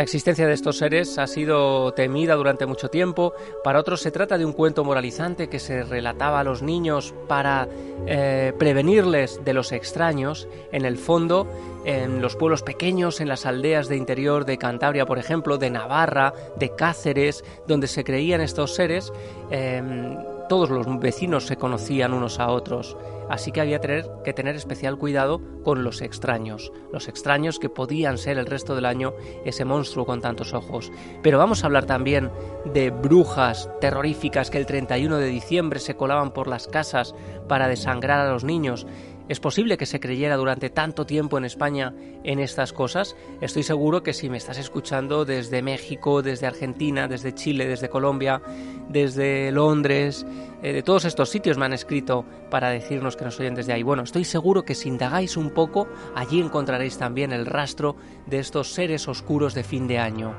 La existencia de estos seres ha sido temida durante mucho tiempo, para otros se trata de un cuento moralizante que se relataba a los niños para eh, prevenirles de los extraños. En el fondo, en los pueblos pequeños, en las aldeas de interior de Cantabria, por ejemplo, de Navarra, de Cáceres, donde se creían estos seres, em, todos los vecinos se conocían unos a otros así que había que tener especial cuidado con los extraños, los extraños que podían ser el resto del año ese monstruo con tantos ojos. Pero vamos a hablar también de brujas terroríficas que el 31 de diciembre se colaban por las casas para desangrar a los niños, ¿Es posible que se creyera durante tanto tiempo en España en estas cosas? Estoy seguro que si me estás escuchando desde México, desde Argentina, desde Chile, desde Colombia, desde Londres, eh, de todos estos sitios me han escrito para decirnos que nos oyen desde ahí. Bueno, estoy seguro que si indagáis un poco, allí encontraréis también el rastro de estos seres oscuros de fin de año.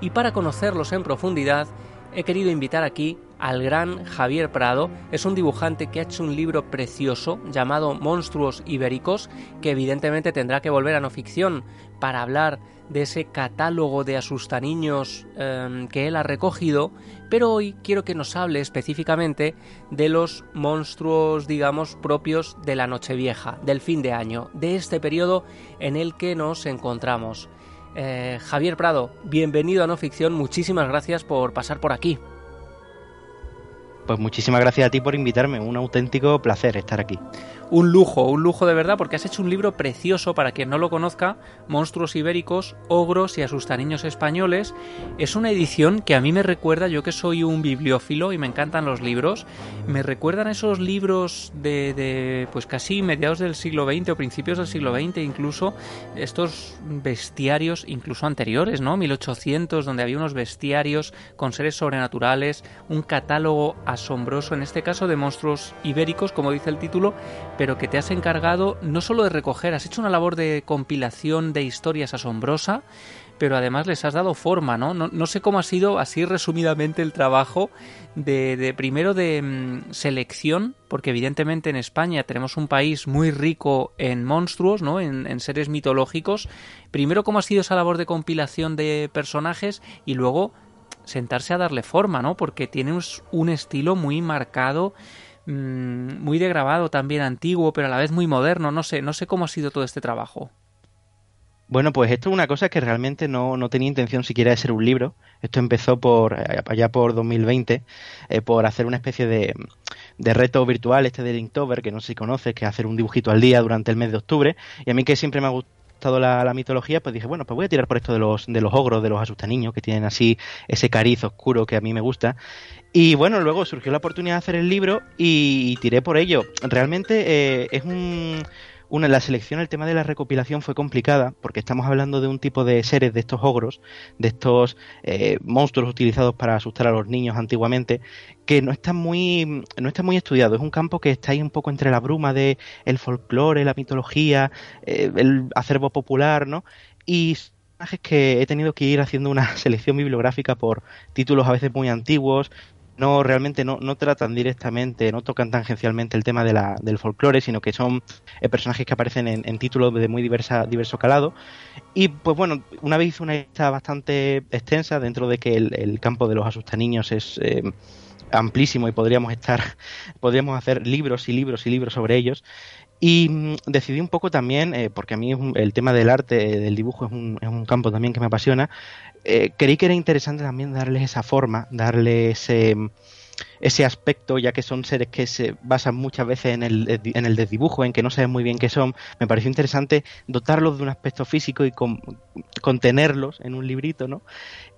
Y para conocerlos en profundidad, he querido invitar aquí al gran Javier Prado. Es un dibujante que ha hecho un libro precioso llamado Monstruos Ibéricos, que evidentemente tendrá que volver a no ficción para hablar de ese catálogo de asustaniños em, que él ha recogido, pero hoy quiero que nos hable específicamente de los monstruos, digamos, propios de la Nochevieja, del fin de año, de este periodo en el que nos encontramos. Eh, Javier Prado, bienvenido a No Ficción, muchísimas gracias por pasar por aquí. Pues muchísimas gracias a ti por invitarme, un auténtico placer estar aquí un lujo, un lujo de verdad, porque has hecho un libro precioso para quien no lo conozca, Monstruos Ibéricos, Ogros y Asustaniños Españoles. Es una edición que a mí me recuerda, yo que soy un bibliófilo y me encantan los libros, me recuerdan esos libros de, de pues casi mediados del siglo XX o principios del siglo XX, incluso estos bestiarios, incluso anteriores, ¿no? 1800, donde había unos bestiarios con seres sobrenaturales, un catálogo asombroso, en este caso de monstruos ibéricos, como dice el título, pero que te has encargado no solo de recoger, has hecho una labor de compilación de historias asombrosa, pero además les has dado forma, ¿no? No, sé cómo ha sido así resumidamente el trabajo de, primero de mm, selección, porque evidentemente en España tenemos un país muy rico en monstruos, ¿no? En, en, seres mitológicos. Primero cómo ha sido esa labor de compilación de personajes y luego sentarse a darle forma, ¿no? Porque tiene un estilo muy marcado Mm, muy degradado también antiguo, pero a la vez muy moderno. No sé, no sé cómo ha sido todo este trabajo. Bueno, pues esto es una cosa que realmente no, no, tenía intención siquiera de ser un libro. Esto empezó por eh, allá por 2020, eh, por hacer una especie de, de, reto virtual, este de Linktober, que no sé si conoces, que es hacer un dibujito al día durante el mes de octubre. Y a mí que siempre me ha gustado la, mitología, pues dije, bueno, pues voy a tirar por esto de los, de los ogros, de los asustaniños, que tienen así ese cariz oscuro que a mí me gusta. Y bueno, luego surgió la oportunidad de hacer el libro y, tiré por ello. Realmente eh, es un, una, la selección, el tema de la recopilación fue complicada porque estamos hablando de un tipo de seres, de estos ogros, de estos eh, monstruos utilizados para asustar a los niños antiguamente, que no está muy, no está muy estudiado. Es un campo que está ahí un poco entre la bruma de el folclore, la mitología, eh, el acervo popular, ¿no? Y que he tenido que ir haciendo una selección bibliográfica por títulos a veces muy antiguos, no realmente no, no tratan directamente, no tocan tangencialmente el tema de la, del folclore, sino que son eh, personajes que aparecen en, títulos de muy diversa, diverso calado. Y pues bueno, una vez hice una lista bastante extensa dentro de que el, campo de los asustaniños es eh, amplísimo y podríamos estar, podríamos hacer libros y libros y libros sobre ellos. Y mm, decidí un poco también, eh, porque a mí el tema del arte, del dibujo es un, es un campo también que me apasiona, eh, creí que era interesante también darles esa forma, darle ese, ese aspecto, ya que son seres que se basan muchas veces en el, en el desdibujo, en que no saben muy bien qué son, me pareció interesante dotarlos de un aspecto físico y contenerlos en un librito, ¿no?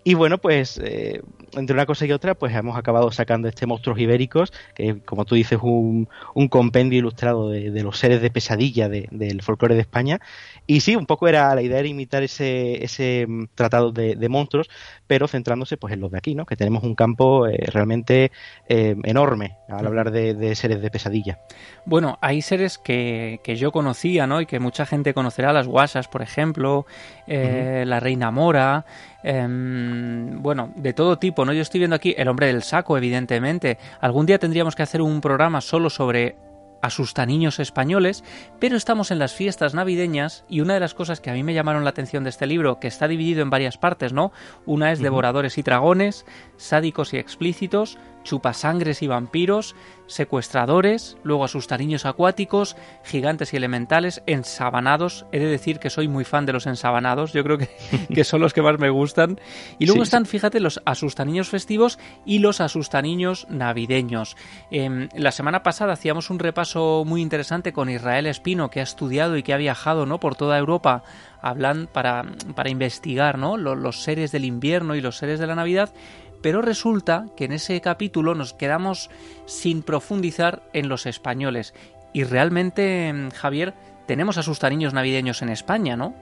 Y bueno, pues eh, entre una cosa y otra, pues hemos acabado sacando este Monstruos Ibéricos, que como tú dices, un, un compendio ilustrado de, los seres de pesadilla del folclore de España. Y sí, un poco era la idea era imitar ese, ese mm, tratado de, monstruos, pero centrándose pues en los de aquí, ¿no? Que tenemos un campo eh, realmente eh, enorme al hablar de, seres de pesadilla. Bueno, hay seres que, que, yo conocía, ¿no? Y que mucha gente conocerá, las guasas, por ejemplo, la reina mora. Em, bueno, de todo tipo, ¿no? Yo estoy viendo aquí el hombre del saco, evidentemente. Algún día tendríamos que hacer un programa solo sobre asustaniños españoles, pero estamos en las fiestas navideñas y una de las cosas que a mí me llamaron la atención de este libro, que está dividido en varias partes, ¿no? Una es devoradores y dragones, sádicos y explícitos, chupasangres y vampiros, secuestradores, luego asustariños acuáticos, gigantes y elementales, ensabanados. He de decir que soy muy fan de los ensabanados, yo creo que, que son los que más me gustan. Y luego están, fíjate, los asustaniños festivos y los asustaniños navideños. Em, la semana pasada hacíamos un repaso muy interesante con Israel Espino, que ha estudiado y que ha viajado ¿no? por toda Europa hablan para, para investigar ¿no? los, los seres del invierno y los seres de la Navidad pero resulta que en ese capítulo nos quedamos sin profundizar en los españoles. Y realmente, mm, Javier, tenemos asustariños navideños en España, ¿no?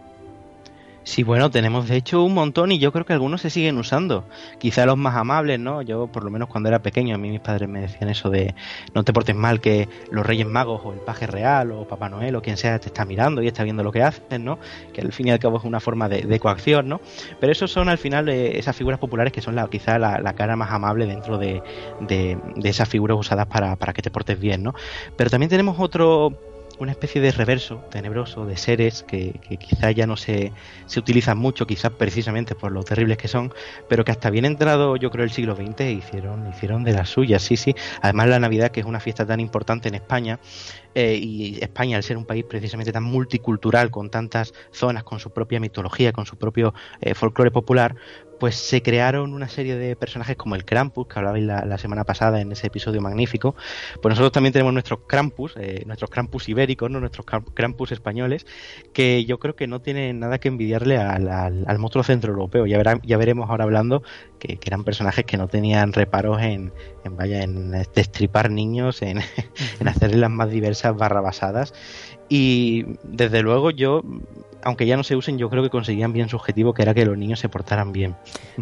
Sí, bueno, tenemos de hecho un montón y yo creo que algunos se siguen usando. Quizá los más amables, ¿no? Yo, por lo menos cuando era pequeño, a mí mis padres me decían eso de no te portes mal que los Reyes Magos o el Paje Real o Papá Noel o quien sea te está mirando y está viendo lo que haces, ¿no? Que al fin y al cabo es una forma de, coacción, ¿no? Pero esos son al final eh, esas figuras populares que son la, quizá la, cara más amable dentro de, de, de esas figuras usadas para, para que te portes bien, ¿no? Pero también tenemos otro una especie de reverso tenebroso de seres que, quizá ya no se, se utilizan mucho, quizás precisamente por lo terribles que son, pero que hasta bien entrado yo creo el siglo XX hicieron, hicieron de las suyas, sí, sí. Además la Navidad, que es una fiesta tan importante en España, eh, y España al ser un país precisamente tan multicultural, con tantas zonas, con su propia mitología, con su propio eh, folclore popular, pues se crearon una serie de personajes como el Krampus, que hablabais la, semana pasada en ese episodio magnífico. Pues nosotros también tenemos nuestros Krampus, eh, nuestros Krampus ibéricos, ¿no? nuestros Krampus españoles, que yo creo que no tienen nada que envidiarle al, al, monstruo centroeuropeo. Ya, ya veremos ahora hablando que, eran personajes que no tenían reparos en, en vaya, en destripar niños, en, en hacerles las más diversas barrabasadas. Y desde luego yo aunque ya no se usen, yo creo que conseguían bien su objetivo, que era que los niños se portaran bien.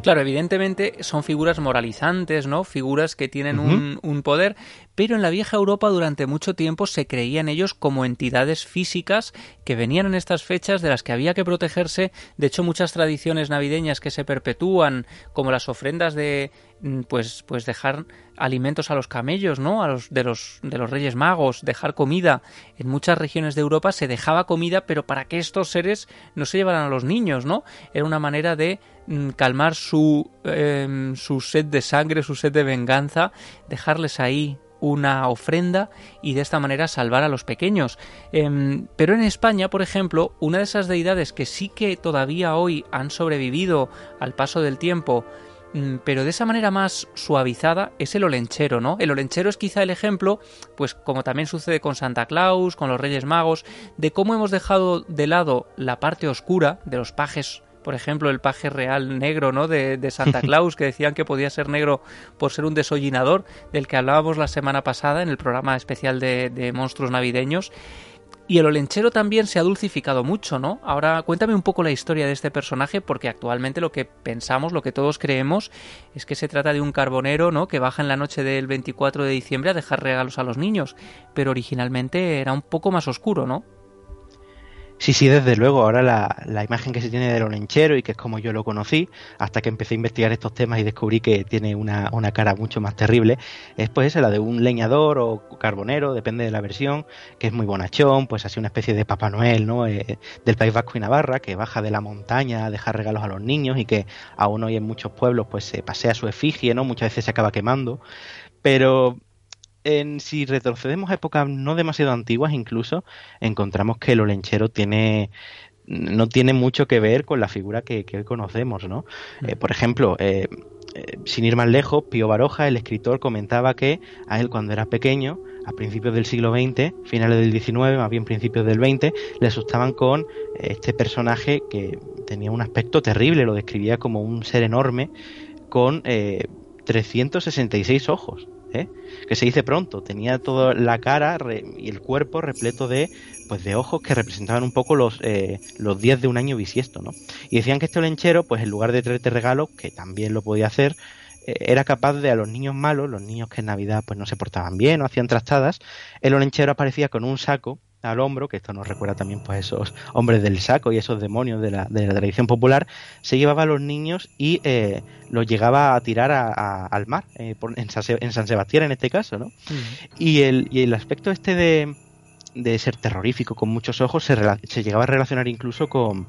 Claro, evidentemente son figuras moralizantes, ¿no? Figuras que tienen un, un, poder, pero en la vieja Europa durante mucho tiempo se creían ellos como entidades físicas que venían en estas fechas de las que había que protegerse. De hecho, muchas tradiciones navideñas que se perpetúan, como las ofrendas de Mm, pues, pues dejar alimentos a los camellos, ¿no? A los de los de los Reyes Magos, dejar comida. En muchas regiones de Europa se dejaba comida, pero para que estos seres no se llevaran a los niños, ¿no? Era una manera de mm, calmar su, em, su sed de sangre, su sed de venganza, dejarles ahí una ofrenda y de esta manera salvar a los pequeños. Em, pero en España, por ejemplo, una de esas deidades que sí que todavía hoy han sobrevivido al paso del tiempo Mm, pero de esa manera más suavizada es el olenchero, ¿no? El olenchero es quizá el ejemplo, pues como también sucede con Santa Claus, con los Reyes Magos, de cómo hemos dejado de lado la parte oscura de los pajes por ejemplo, el paje real negro, ¿no? De, Santa Claus, que decían que podía ser negro por ser un desollinador, del que hablábamos la semana pasada en el programa especial de monstruos navideños. Y el olenchero también se ha dulcificado mucho, ¿no? Ahora cuéntame un poco la historia de este personaje, porque actualmente lo que pensamos, lo que todos creemos, es que se trata de un carbonero, ¿no? Que baja en la noche del 24 de diciembre a dejar regalos a los niños, pero originalmente era un poco más oscuro, ¿no? Sí, sí, desde luego. Ahora la, imagen que se tiene de Lorenchero y que es como yo lo conocí, hasta que empecé a investigar estos temas y descubrí que tiene una, cara mucho más terrible, es pues esa, la de un leñador o carbonero, depende de la versión, que es muy bonachón, pues así una especie de Papá Noel, ¿no? Eh, del País Vasco y Navarra, que baja de la montaña a dejar regalos a los niños y que aún hoy en muchos pueblos pues se pasea su efigie, ¿no? Muchas veces se acaba quemando. Pero en, si retrocedemos a épocas no demasiado antiguas incluso, encontramos que el olenchero tiene no tiene mucho que ver con la figura que, hoy conocemos, ¿no? Eh, por ejemplo, eh, eh, sin ir más lejos, Pío Baroja, el escritor, comentaba que a él cuando era pequeño, a principios del siglo XX, finales del XIX, más bien principios del XX, le asustaban con este personaje que tenía un aspecto terrible, lo describía como un ser enorme con 366 ojos. ¿Eh? que se dice pronto, tenía toda la cara y el cuerpo repleto de pues de ojos que representaban un poco los, eh, los días de un año bisiesto, ¿no? Y decían que este olenchero, pues en lugar de traerte regalos, que también lo podía hacer, eh, era capaz de a los niños malos, los niños que en Navidad pues no se portaban bien o hacían trastadas, el olenchero aparecía con un saco al hombro, que esto nos recuerda también pues esos hombres del saco y esos demonios de la, de la tradición popular, se llevaba a los niños y eh, los llegaba a tirar al mar, eh, en, San, Sebastián en este caso, ¿no? y, el, y el aspecto este de, de ser terrorífico con muchos ojos se, se llegaba a relacionar incluso con,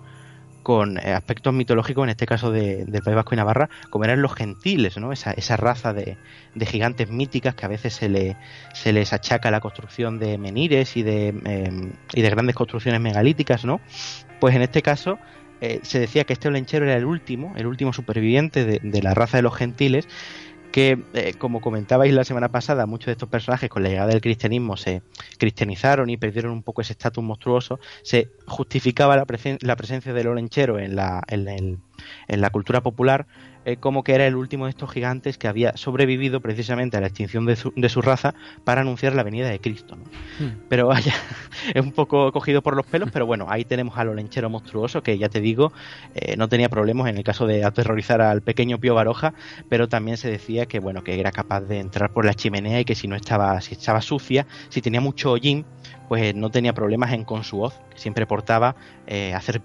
con eh, aspectos mitológicos, en este caso de, del País Vasco y Navarra, como eran los gentiles, ¿no? esa, esa raza de, gigantes míticas que a veces se, le, les achaca la construcción de menires y de, em, y de grandes construcciones megalíticas, ¿no? Pues en este caso eh, se decía que este olenchero era el último, el último superviviente de la raza de los gentiles, que, eh, como comentabais la semana pasada, muchos de estos personajes con la llegada del cristianismo se cristianizaron y perdieron un poco ese estatus monstruoso, se justificaba la, la presencia del olenchero en la, en, el, en la cultura popular eh, como que era el último de estos gigantes que había sobrevivido precisamente a la extinción de su, de su raza para anunciar la venida de Cristo. Hmm. Pero vaya, es un poco cogido por los pelos, pero bueno, ahí tenemos al olenchero monstruoso que ya te digo, eh, no tenía problemas en el caso de aterrorizar al pequeño Pío Baroja, pero también se decía que bueno, que era capaz de entrar por la chimenea y que si no estaba, si estaba sucia, si tenía mucho hollín, pues no tenía problemas en con su voz, que siempre portaba eh, hacer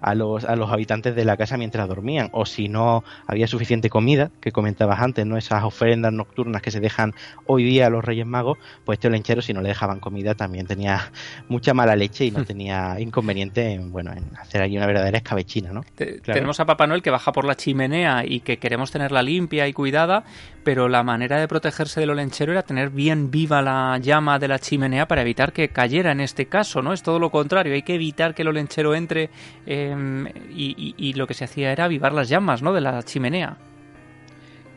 a los, a los habitantes de la casa mientras dormían, o si no había suficiente comida, que comentabas antes, ¿no? Esas ofrendas nocturnas que se dejan hoy día a los Reyes Magos, pues este olenchero, si no le dejaban comida, también tenía mucha mala leche y no tenía inconveniente en, bueno, en hacer ahí una verdadera escabechina, ¿no? Tenemos a Papá Noel que baja por la chimenea y que queremos tenerla limpia y cuidada, pero la manera de protegerse del olenchero era tener bien viva la llama de la chimenea para evitar que cayera en este caso, ¿no? Es todo lo contrario, hay que evitar que el olenchero entre Em, y, lo que se hacía era avivar las llamas ¿no? de la chimenea.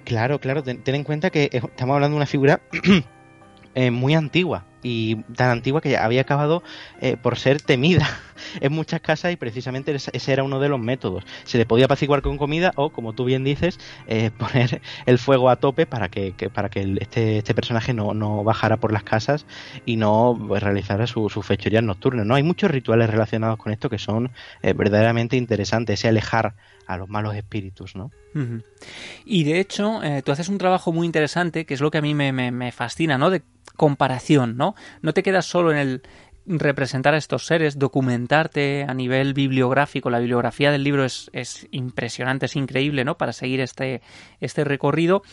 Claro, claro, ten, en cuenta que estamos hablando de una figura eh, muy antigua y tan antigua que había acabado eh, por ser temida en muchas casas y precisamente ese era uno de los métodos. Se le podía apaciguar con comida o, como tú bien dices, eh, poner el fuego a tope para que, para que este, este personaje no, no, bajara por las casas y no pues, realizara sus su fechorías nocturnas. ¿no? Hay muchos rituales relacionados con esto que son eh, verdaderamente interesantes, ese alejar a los malos espíritus, ¿no? Y de hecho, tú haces un trabajo muy interesante, que es lo que a mí me, me, fascina, ¿no? Comparación, ¿no? No te quedas solo en el representar a estos seres, documentarte a nivel bibliográfico. La bibliografía del libro es, es, impresionante, es increíble, ¿no? Para seguir este, este recorrido.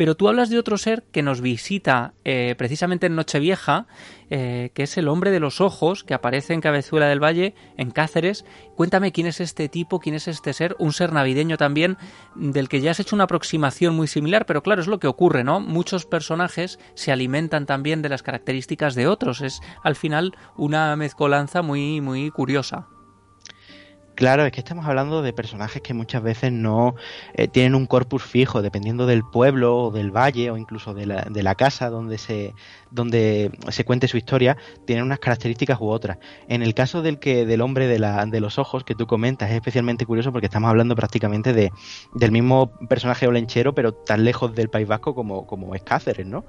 Pero tú hablas de otro ser que nos visita eh, precisamente en Nochevieja, eh, que es el hombre de los ojos, que aparece en Cabezuela del Valle, en Cáceres. Cuéntame quién es este tipo, quién es este ser, un ser navideño también, del que ya has hecho una aproximación muy similar, pero claro, es lo que ocurre, ¿no? Muchos personajes se alimentan también de las características de otros. Es al final una mezcolanza muy, muy curiosa. Claro, es que estamos hablando de personajes que muchas veces no eh, tienen un corpus fijo, dependiendo del pueblo o del valle o incluso de la, de la casa donde se, donde se cuente su historia, tienen unas características u otras. En el caso del que del hombre de, la, de los ojos que tú comentas es especialmente curioso porque estamos hablando prácticamente de, del mismo personaje olenchero, pero tan lejos del País Vasco como, como es Cáceres, ¿no?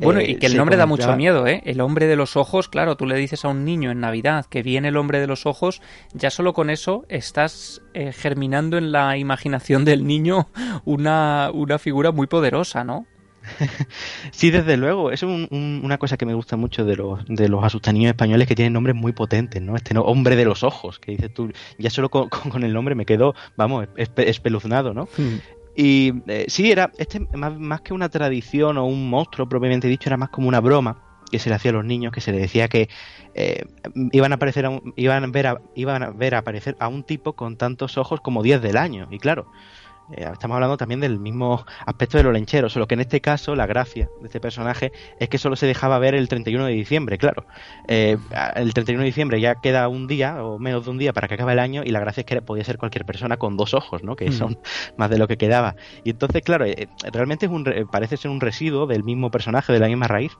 Bueno, y eh, que el nombre da mucho miedo, ¿eh? El hombre de los ojos, claro, tú le dices a un niño en Navidad que viene el hombre de los ojos, ya solo con eso estás eh, germinando en la imaginación del niño una, una figura muy poderosa, ¿no? sí, desde luego. Es una cosa que me gusta mucho de los, de los españoles que tienen nombres muy potentes, ¿no? Este hombre de los ojos, que dices tú, ya solo con, el nombre me quedo, vamos, espeluznado, ¿no? Hmm. Y eh, sí, era este más, más, que una tradición o un monstruo propiamente dicho, era más como una broma que se le hacía a los niños, que se le decía que eh, iban a aparecer iban a ver iban a ver aparecer a un tipo con tantos ojos como 10 del año. Y claro, eh, estamos hablando también del mismo aspecto de los lencheros, solo que en este caso la gracia de este personaje es que solo se dejaba ver el 31 de diciembre, claro. Eh, el 31 de diciembre ya queda un día o menos de un día para que acabe el año y la gracia es que podía ser cualquier persona con dos ojos, ¿no? Que mm. son más de lo que quedaba. Y entonces, claro, eh, realmente es un, parece ser un residuo del mismo personaje, de la misma raíz,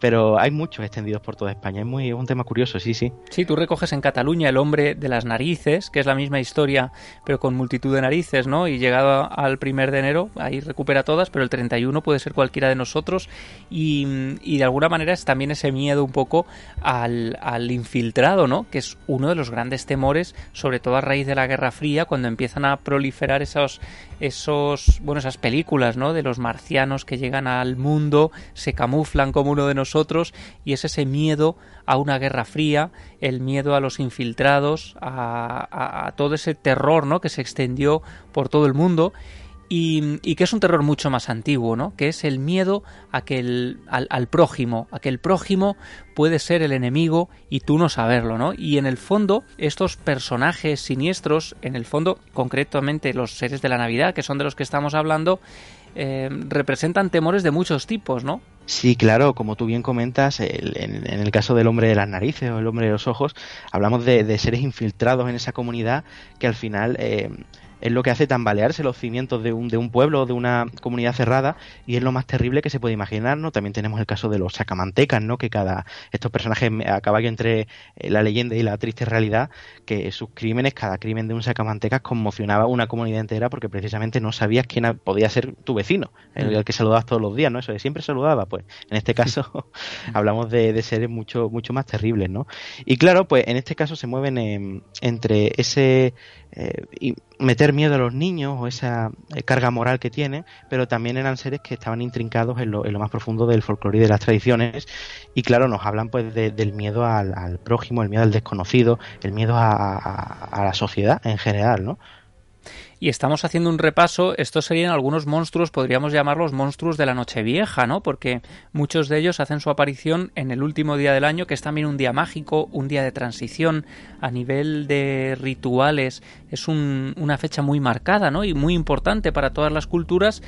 pero hay muchos extendidos por toda España. Es muy un tema curioso, sí, sí. Sí, tú recoges en Cataluña el hombre de las narices, que es la misma historia, pero con multitud de narices, ¿no? Y llegado al primer de enero, ahí recupera todas, pero el 31 puede ser cualquiera de nosotros y, de alguna manera es también ese miedo un poco al, al, infiltrado, ¿no? Que es uno de los grandes temores, sobre todo a raíz de la Guerra Fría, cuando empiezan a proliferar esos esos, bueno, esas películas, ¿no? De los marcianos que llegan al mundo, se camuflan como uno de nosotros y es ese miedo a una guerra fría, el miedo a los infiltrados, a, a todo ese terror, ¿no? Que se extendió por todo el mundo y, que es un terror mucho más antiguo, ¿no? Que es el miedo a que el, al, prójimo, a que el prójimo puede ser el enemigo y tú no saberlo, ¿no? Y en el fondo, estos personajes siniestros, en el fondo, concretamente los seres de la Navidad, que son de los que estamos hablando, eh, representan temores de muchos tipos, ¿no? Sí, claro, como tú bien comentas, en, el caso del hombre de las narices o el hombre de los ojos, hablamos de, seres infiltrados en esa comunidad que al final eh, es lo que hace tambalearse los cimientos de un, de un pueblo o de una comunidad cerrada y es lo más terrible que se puede imaginar, ¿no? También tenemos el caso de los sacamantecas, ¿no? Que cada estos personajes a caballo entre eh, la leyenda y la triste realidad, que sus crímenes, cada crimen de un sacamantecas conmocionaba a una comunidad entera porque precisamente no sabías quién podía ser tu vecino, el, mm. que saludabas todos los días, ¿no? Eso de siempre saludaba, pues en este caso hablamos de, de, seres mucho mucho más terribles, ¿no? Y claro, pues en este caso se mueven entre ese eh, meter miedo a los niños o esa eh, carga moral que tiene, pero también eran seres que estaban intrincados en lo, más profundo del folclore y de las tradiciones y claro, nos hablan pues del miedo al, prójimo, el miedo al desconocido, el miedo a, a la sociedad en general, ¿no? Y estamos haciendo un repaso, estos serían algunos monstruos, podríamos llamarlos monstruos de la Nochevieja, ¿no? Porque muchos de ellos hacen su aparición en el último día del año, que es también un día mágico, un día de transición, a nivel de rituales, es una fecha muy marcada, ¿no? Y muy importante para todas las culturas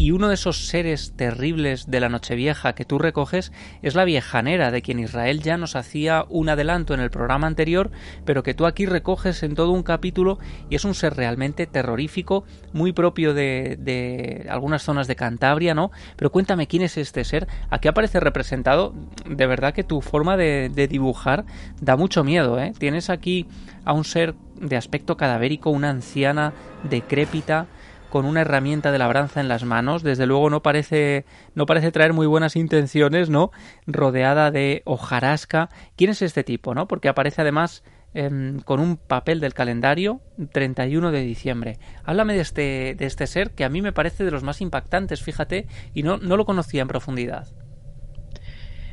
y uno de esos seres terribles de la Nochevieja que tú recoges es la viejanera, de quien Israel ya nos hacía un adelanto en el programa anterior, pero que tú aquí recoges en todo un capítulo y es un ser realmente terrorífico, muy propio de, algunas zonas de Cantabria, ¿no? Pero cuéntame quién es este ser, a qué aparece representado. De verdad que tu forma de, de dibujar da mucho miedo, ¿eh? Tienes aquí a un ser de aspecto cadavérico, una anciana decrépita, con una herramienta de labranza en las manos. Desde luego no parece, no parece traer muy buenas intenciones, ¿no? Rodeada de hojarasca. ¿Quién es este tipo, no? Porque aparece además em, con un papel del calendario 31 de diciembre. Háblame de este, de este ser que a mí me parece de los más impactantes, fíjate, y no, no lo conocía en profundidad.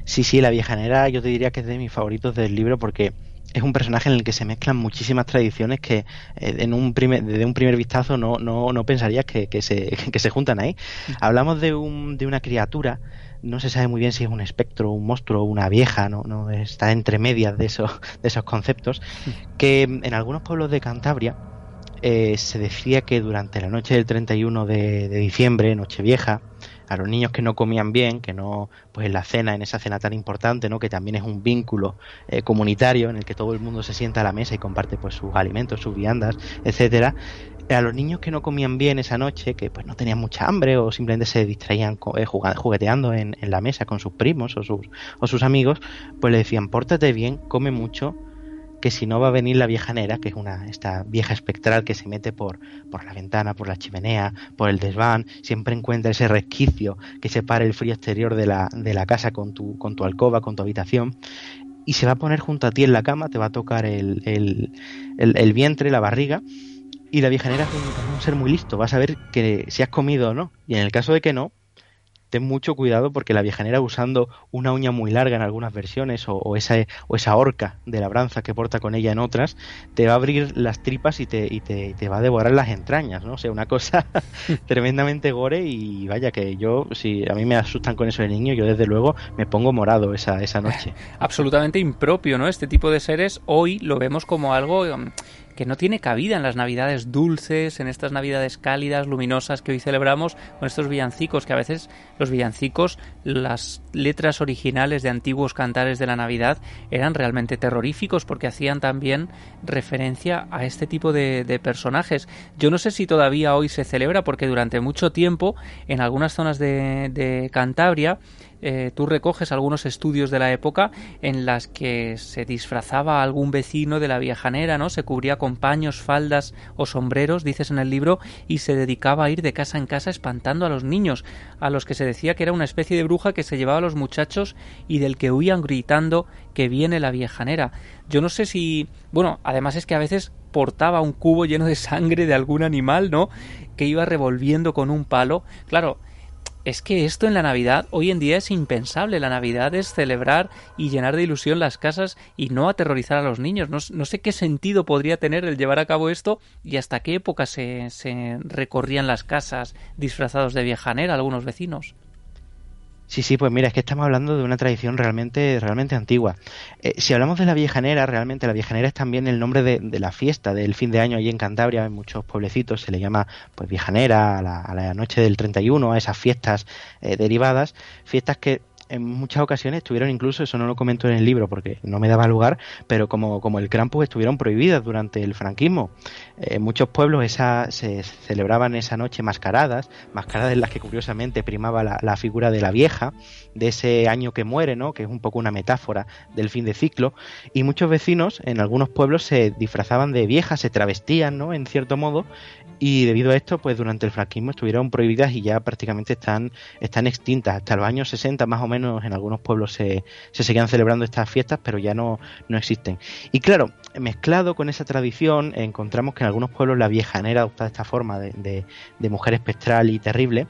Sí, sí, la viejanera yo te diría que es de mis favoritos del libro porque es un personaje en el que se mezclan muchísimas tradiciones que eh, en un primer, desde un primer vistazo no, no, no pensarías que, que, se, que se juntan ahí. Hablamos de, un, de una criatura, no se sabe muy bien si es un espectro, un monstruo, una vieja, no, no está entre medias de esos, de esos conceptos, que en algunos pueblos de Cantabria eh, se decía que durante la noche del 31 de, de diciembre, Nochevieja, a los niños que no comían bien, que no, pues en la cena, en esa cena tan importante, ¿no? Que también es un vínculo eh, comunitario en el que todo el mundo se sienta a la mesa y comparte pues sus alimentos, sus viandas, etcétera. A los niños que no comían bien esa noche, que pues no tenían mucha hambre o simplemente se distraían eh, jugueteando en, en, la mesa con sus primos o sus, o sus amigos, pues le decían, pórtate bien, come mucho, si no va a venir la viejanera, que es una esta vieja espectral que se mete por, por la ventana, por la chimenea, por el desván, siempre encuentra ese resquicio que separa el frío exterior de la, de la casa con tu, con tu alcoba, con tu habitación, y se va a poner junto a ti en la cama, te va a tocar el, el, el, vientre, la barriga, y la viejanera es un, ser muy listo, va a saber que si has comido o no, y en el caso de que no, ten mucho cuidado porque la viajanera usando una uña muy larga en algunas versiones o, esa, o esa horca de labranza que porta con ella en otras, te va a abrir las tripas y te, y te, te va a devorar las entrañas, ¿no? O sea, una cosa tremendamente gore y vaya que yo, si a mí me asustan con eso de niño, yo desde luego me pongo morado esa, esa noche. Absolutamente impropio, ¿no? Este tipo de seres hoy lo vemos como algo um, que no tiene cabida en las navidades dulces, en estas navidades cálidas, luminosas que hoy celebramos, con estos villancicos, que a veces los villancicos, las letras originales de antiguos cantares de la Navidad eran realmente terroríficos porque hacían también referencia a este tipo de, personajes. Yo no sé si todavía hoy se celebra porque durante mucho tiempo en algunas zonas de, de Cantabria eh, tú recoges algunos estudios de la época en las que se disfrazaba algún vecino de la viejanera, ¿no? Se cubría con paños, faldas o sombreros, dices en el libro, y se dedicaba a ir de casa en casa espantando a los niños, a los que se decía que era una especie de bruja que se llevaba a los muchachos y del que huían gritando que viene la viejanera. Yo no sé si, bueno, además es que a veces portaba un cubo lleno de sangre de algún animal, ¿no? Que iba revolviendo con un palo. Claro, es que esto en la Navidad hoy en día es impensable. La Navidad es celebrar y llenar de ilusión las casas y no aterrorizar a los niños. No, sé qué sentido podría tener el llevar a cabo esto y hasta qué época se, se recorrían las casas disfrazados de viejanera algunos vecinos. Sí, sí, pues mira, es que estamos hablando de una tradición realmente, realmente antigua. Eh, si hablamos de la viejanera, realmente la viejanera es también el nombre de, la fiesta del fin de año allí en Cantabria, en muchos pueblecitos se le llama pues viejanera a la, noche del 31, a esas fiestas eh, derivadas, fiestas que en muchas ocasiones estuvieron incluso, eso no lo comento en el libro porque no me daba lugar, pero como, como el Krampus estuvieron prohibidas durante el franquismo. En muchos pueblos esa, se celebraban esa noche mascaradas, mascaradas en las que curiosamente primaba la, la, figura de la vieja, de ese año que muere, ¿no? que es un poco una metáfora del fin de ciclo, y muchos vecinos en algunos pueblos se disfrazaban de viejas, se travestían, ¿no? en cierto modo, y debido a esto, pues durante el franquismo estuvieron prohibidas y ya prácticamente están, están extintas. Hasta los años 60 más o menos en algunos pueblos se, se seguían celebrando estas fiestas, pero ya no, no existen. Y claro, mezclado con esa tradición, encontramos que en algunos pueblos la viejanera adoptaba esta forma de, mujer espectral y terrible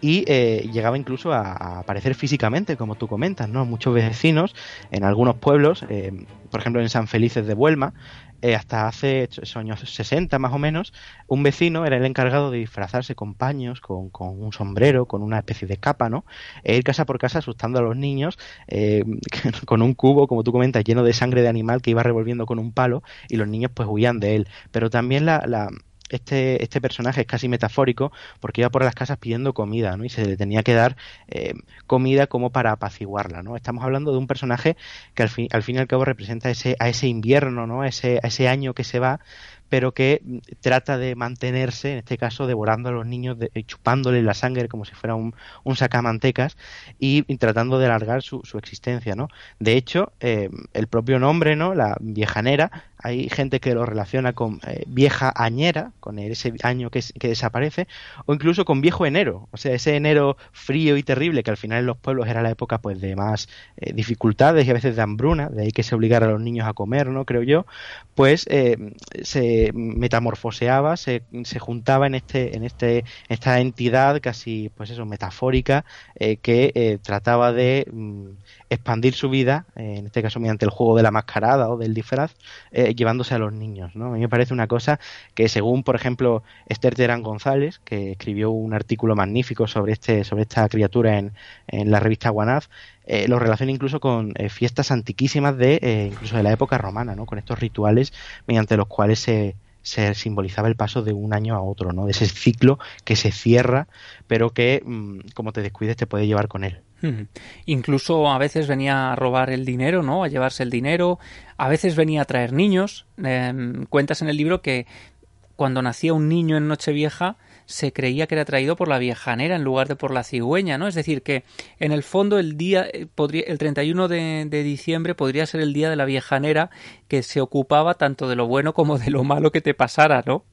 y eh, llegaba incluso a, aparecer físicamente, como tú comentas, ¿no? Muchos vecinos en algunos pueblos, eh, por ejemplo en San Felices de Buelma, eh, hasta hace años 60 más o menos, un vecino era el encargado de disfrazarse con paños, con, con un sombrero, con una especie de capa, ¿no? E ir casa por casa asustando a los niños eh, con un cubo, como tú comentas, lleno de sangre de animal que iba revolviendo con un palo y los niños pues huían de él. Pero también la, la este, este personaje es casi metafórico porque iba por las casas pidiendo comida, ¿no? Y se le tenía que dar eh, comida como para apaciguarla, ¿no? Estamos hablando de un personaje que al fin, al y al cabo representa ese, a ese invierno, ¿no? A ese, a ese año que se va, pero que mm, trata de mantenerse, en este caso, devorando a los niños, de, eh, chupándole la sangre como si fuera un, un sacamantecas y, tratando de alargar su, su existencia, ¿no? De hecho, eh, el propio nombre, ¿no? La viejanera, hay gente que lo relaciona con eh, vieja añera, con ese año que, desaparece, o incluso con viejo enero, o sea, ese enero frío y terrible que al final en los pueblos era la época pues de más dificultades y a veces de hambruna, de ahí que se obligara a los niños a comer, ¿no? Creo yo, pues se metamorfoseaba, se, se, juntaba en este, en este, esta entidad casi, pues eso, metafórica, eh, que eh, trataba de mm, expandir su vida, eh, en este caso mediante el juego de la mascarada o del disfraz, llevándose a los niños, ¿no? A mí me parece una cosa que según, por ejemplo, Esther Terán González, que escribió un artículo magnífico sobre este, sobre esta criatura en, en la revista Guanaz, lo relaciona incluso con fiestas antiquísimas de incluso de la época romana, ¿no? Con estos rituales mediante los cuales se, se simbolizaba el paso de un año a otro, ¿no? De ese ciclo que se cierra, pero que, mm, como te descuides, te puede llevar con él. Incluso a veces venía a robar el dinero, ¿no? A llevarse el dinero. A veces venía a traer niños. Em, cuentas en el libro que cuando nacía un niño en Nochevieja, se creía que era traído por la viejanera en lugar de por la cigüeña, ¿no? Es decir, que en el fondo el día, eh, podría, el 31 de, de diciembre podría ser el día de la viejanera que se ocupaba tanto de lo bueno como de lo malo que te pasara, ¿no?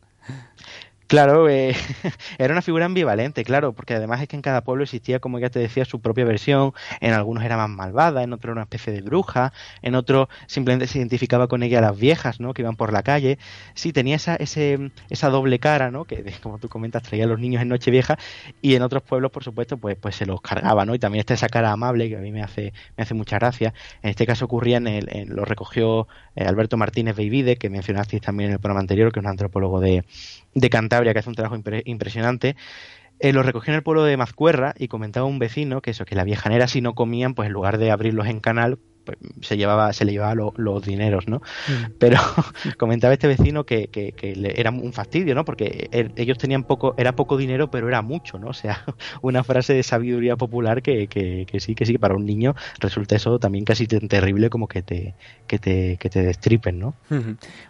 Claro, eh, era una figura ambivalente, claro, porque además es que en cada pueblo existía, como ya te decía, su propia versión. En algunos era más malvada, en otros era una especie de bruja, en otros simplemente se identificaba con ella las viejas, ¿no? Que iban por la calle. Sí, tenía esa, ese, esa doble cara, ¿no? Que, como tú comentas, traía a los niños en Nochevieja y en otros pueblos, por supuesto, pues, pues se los cargaba, ¿no? Y también está esa cara amable que a mí me hace, me hace mucha gracia. En este caso ocurría en el, en, lo recogió eh, Alberto Martínez Beivide, que mencionasteis también en el programa anterior, que es un antropólogo de, de Cantabria que hace un trabajo impresionante. Eh, lo recogió en el pueblo de Mazcuerra y comentaba un vecino que eso, que la viejanera si no comían, pues en lugar de abrirlos en canal, pues, se llevaba, se le llevaba los dineros, ¿no? Mm. Pero comentaba este vecino que, que, era un fastidio, ¿no? Porque ellos tenían poco, era poco dinero, pero era mucho, ¿no? O sea, una frase de sabiduría popular que, que, sí, que sí, para un niño resulta eso también casi terrible como que te, que te, que te destripen, ¿no?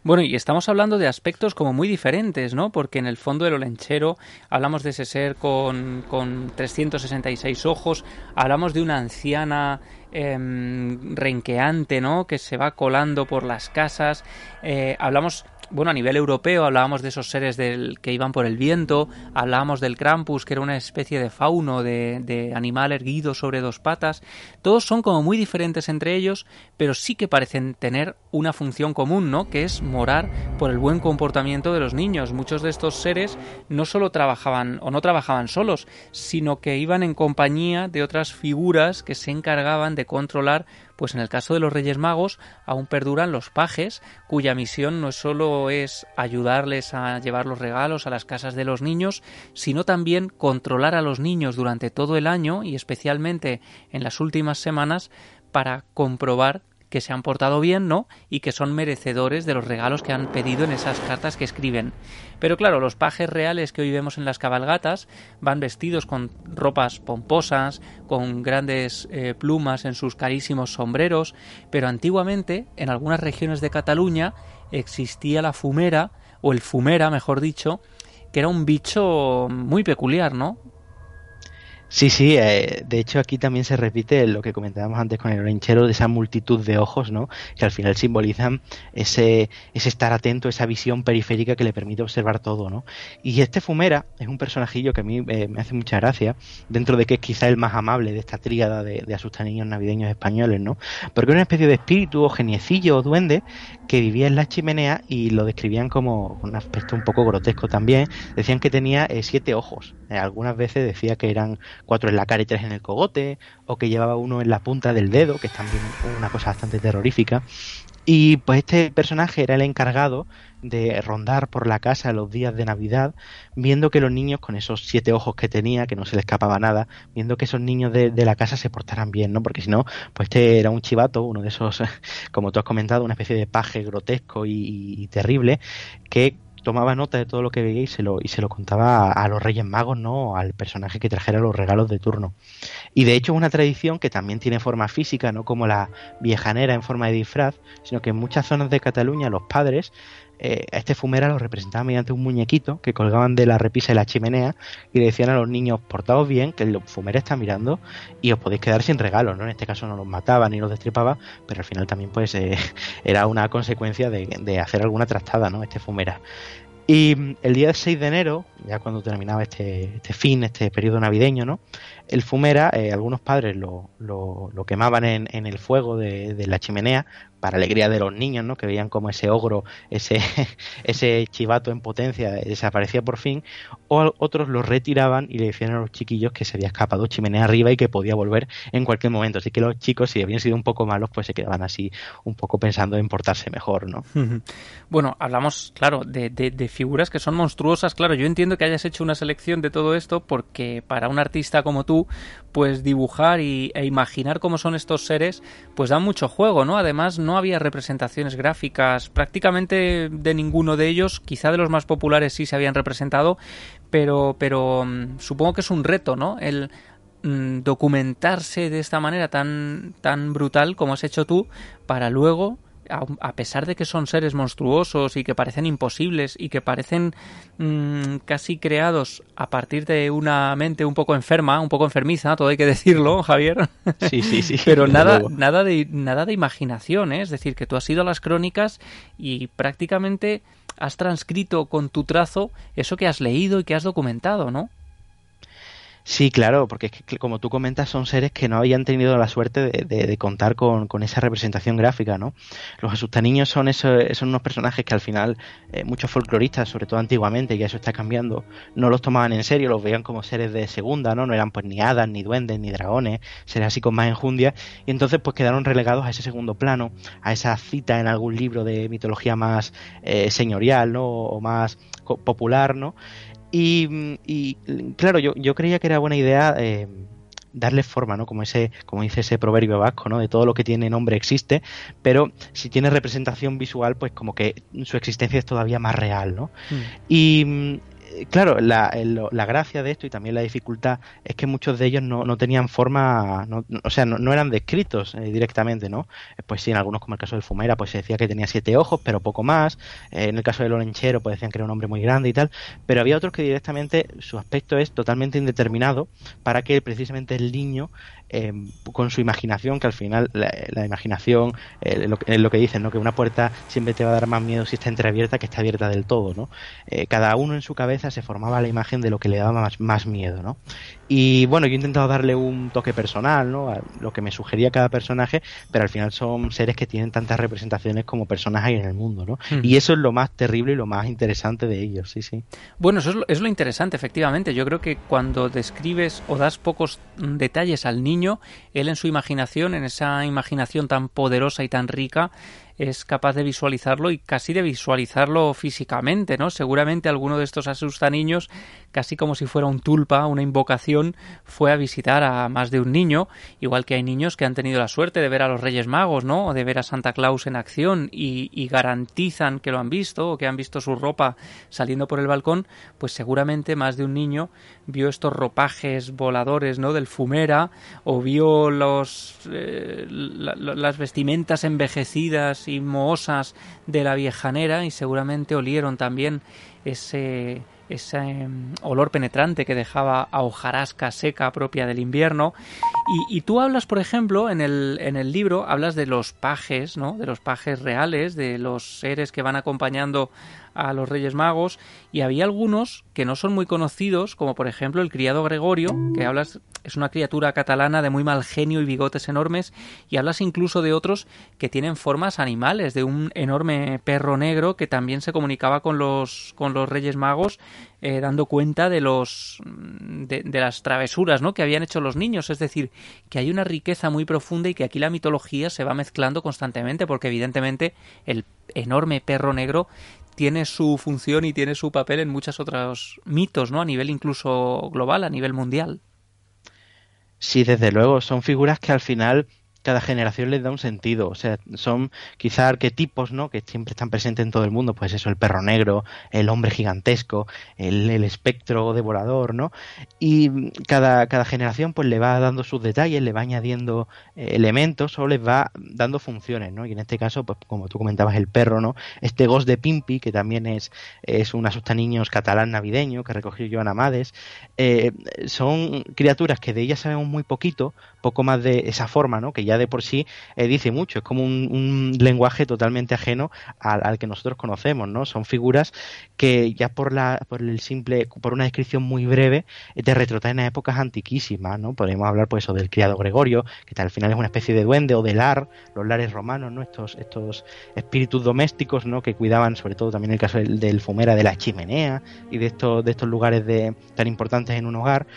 Bueno, y estamos hablando de aspectos como muy diferentes, ¿no? Porque en el fondo del olenchero hablamos de ese ser con, con 366 ojos, hablamos de una anciana em, renqueante, ¿no? Que se va colando por las casas. Eh, hablamos bueno, a nivel europeo hablábamos de esos seres del, que iban por el viento, hablábamos del Krampus, que era una especie de fauno, de, de, animal erguido sobre dos patas. Todos son como muy diferentes entre ellos, pero sí que parecen tener una función común, ¿no? Que es morar por el buen comportamiento de los niños. Muchos de estos seres no solo trabajaban o no trabajaban solos, sino que iban en compañía de otras figuras que se encargaban de controlar pues en el caso de los Reyes Magos aún perduran los pajes, cuya misión no solo es ayudarles a llevar los regalos a las casas de los niños, sino también controlar a los niños durante todo el año y especialmente en las últimas semanas para comprobar que se han portado bien, ¿no? Y que son merecedores de los regalos que han pedido en esas cartas que escriben. Pero claro, los pajes reales que hoy vemos en las cabalgatas van vestidos con ropas pomposas, con grandes eh, plumas en sus carísimos sombreros, pero antiguamente, en algunas regiones de Cataluña, existía la fumera, o el fumera, mejor dicho, que era un bicho muy peculiar, ¿no? Sí, sí, eh, de hecho aquí también se repite lo que comentábamos antes con el orenchero de esa multitud de ojos, ¿no? Que al final simbolizan ese, ese estar atento, esa visión periférica que le permite observar todo, ¿no? Y este Fumera es un personajillo que a mí eh, me hace mucha gracia, dentro de que es quizá el más amable de esta tríada de, de niños navideños españoles, ¿no? Porque era una especie de espíritu o geniecillo o duende que vivía en la chimenea y lo describían como un aspecto un poco grotesco también. Decían que tenía eh, siete ojos. algunas veces decía que eran cuatro en la cara y tres en el cogote, o que llevaba uno en la punta del dedo, que es también una cosa bastante terrorífica. Y pues este personaje era el encargado de rondar por la casa los días de Navidad, viendo que los niños, con esos siete ojos que tenía, que no se le escapaba nada, viendo que esos niños de, la casa se portaran bien, ¿no? Porque si no, pues este era un chivato, uno de esos, como tú has comentado, una especie de paje grotesco y terrible, que tomaba nota de todo lo que veía y se lo, y se lo contaba a, los Reyes Magos, ¿no? Al personaje que trajera los regalos de turno. Y de hecho es una tradición que también tiene forma física, no como la viejanera en forma de disfraz, sino que en muchas zonas de Cataluña los padres eh, este fumera lo representaban mediante un muñequito que colgaban de la repisa de la chimenea y le decían a los niños, portaos bien, que el fumera está mirando y os podéis quedar sin regalos, ¿no? En este caso no los mataba ni los destripaba, pero al final también pues eh, era una consecuencia de, de, hacer alguna trastada, ¿no? Este fumera. Y el día 6 de enero, ya cuando terminaba este, este fin, este periodo navideño, ¿no? El fumera, eh, algunos padres lo, lo, quemaban en, en, el fuego de, de, la chimenea para alegría de los niños, ¿no? Que veían como ese ogro, ese, ese chivato en potencia desaparecía por fin, o otros lo retiraban y le decían a los chiquillos que se había escapado chimenea arriba y que podía volver en cualquier momento. Así que los chicos, si habían sido un poco malos, pues se quedaban así un poco pensando en portarse mejor, ¿no? Bueno, hablamos, claro, de, de, figuras que son monstruosas. Claro, yo entiendo que hayas hecho una selección de todo esto porque para un artista como tú, pues dibujar y, e imaginar cómo son estos seres, pues da mucho juego, ¿no? Además, no había representaciones gráficas prácticamente de ninguno de ellos, quizá de los más populares sí se habían representado, pero, pero mm, supongo que es un reto, ¿no? El mm, documentarse de esta manera tan, tan brutal como has hecho tú para luego a, pesar de que son seres monstruosos y que parecen imposibles y que parecen mm, casi creados a partir de una mente un poco enferma, un poco enfermiza, todo hay que decirlo, Javier. Sí, sí, sí. Pero nada, nada de, nada de imaginación, ¿eh? es decir, que tú has ido a las crónicas y prácticamente has transcrito con tu trazo eso que has leído y que has documentado, ¿no? Sí, claro, porque es que, como tú comentas, son seres que no habían tenido la suerte de, contar con, esa representación gráfica, ¿no? Los asustaniños son, esos, son unos personajes que al final eh, muchos folcloristas, sobre todo antiguamente, ya eso está cambiando, no los tomaban en serio, los veían como seres de segunda, ¿no? No eran pues ni hadas, ni duendes, ni dragones, seres así con más enjundia, y entonces pues quedaron relegados a ese segundo plano, a esa cita en algún libro de mitología más eh, señorial, ¿no? O más popular, ¿no? Y, claro, yo, yo creía que era buena idea eh, darle forma, ¿no? Como ese, como dice ese proverbio vasco, ¿no? De todo lo que tiene nombre existe, pero si tiene representación visual, pues como que su existencia es todavía más real, ¿no? Mm. Y claro, la, la, gracia de esto y también la dificultad es que muchos de ellos no, no tenían forma, o sea, no, eran descritos eh, directamente, ¿no? Eh, pues sí, en algunos, como el caso del Fumera, pues se decía que tenía siete ojos, pero poco más. Eh, en el caso del Olenchero, pues decían que era un hombre muy grande y tal. Pero había otros que directamente su aspecto es totalmente indeterminado para que precisamente el niño eh, con su imaginación, que al final la, imaginación lo, lo que dicen, ¿no? que una puerta siempre te va a dar más miedo si está entreabierta que está abierta del todo. ¿no? Cada uno en su cabeza se formaba la imagen de lo que le daba más, más miedo. ¿no? Y bueno, yo he intentado darle un toque personal, ¿no? A lo que me sugería cada personaje, pero al final son seres que tienen tantas representaciones como personas hay en el mundo, ¿no? Hmm. Y eso es lo más terrible y lo más interesante de ellos, sí, sí. Bueno, eso es lo, es lo interesante, efectivamente. Yo creo que cuando describes o das pocos detalles al niño, él en su imaginación, en esa imaginación tan poderosa y tan rica, es capaz de visualizarlo y casi de visualizarlo físicamente, ¿no? Seguramente alguno de estos asusta niños, casi como si fuera un tulpa, una invocación, fue a visitar a más de un niño, igual que hay niños que han tenido la suerte de ver a los Reyes Magos, ¿no? O de ver a Santa Claus en acción y, garantizan que lo han visto o que han visto su ropa saliendo por el balcón, pues seguramente más de un niño vio estos ropajes voladores, ¿no? Del fumera o vio los eh, las vestimentas envejecidas y mohosas de la viejanera y seguramente olieron también ese ese em, olor penetrante que dejaba a hojarasca seca propia del invierno. Y, tú hablas, por ejemplo, en el, en el libro, hablas de los pajes, ¿no? De los pajes reales, de los seres que van acompañando a los Reyes Magos y había algunos que no son muy conocidos, como por ejemplo el criado Gregorio, que hablas es una criatura catalana de muy mal genio y bigotes enormes y hablas incluso de otros que tienen formas animales, de un enorme perro negro que también se comunicaba con los con los Reyes Magos eh, dando cuenta de los de, de, las travesuras ¿no? que habían hecho los niños es decir que hay una riqueza muy profunda y que aquí la mitología se va mezclando constantemente porque evidentemente el enorme perro negro tiene su función y tiene su papel en muchos otros mitos, ¿no? A nivel incluso global, a nivel mundial. Sí, desde luego, son figuras que al final cada generación les da un sentido. O sea, son quizá arquetipos, ¿no? Que siempre están presentes en todo el mundo. Pues eso, el perro negro, el hombre gigantesco, el, espectro devorador, ¿no? Y cada, cada generación pues le va dando sus detalles, le va añadiendo eh, elementos o les va dando funciones, ¿no? Y en este caso, pues como tú comentabas, el perro, ¿no? Este Ghost de Pimpi, que también es, es un asustaniños catalán navideño que recogió Joan Amades, eh, son criaturas que de ellas sabemos muy poquito, poco más de esa forma, ¿no? Que ya de por sí eh, dice mucho, es como un, lenguaje totalmente ajeno al, que nosotros conocemos, ¿no? Son figuras que ya por la por el simple por una descripción muy breve eh, te retrotraen a épocas antiquísimas, ¿no? Podemos hablar pues eso del criado Gregorio, que al final es una especie de duende o de lar, los lares romanos, ¿no? Estos estos espíritus domésticos, ¿no? Que cuidaban sobre todo también el caso del, del fumera de la chimenea y de estos de estos lugares de tan importantes en un hogar.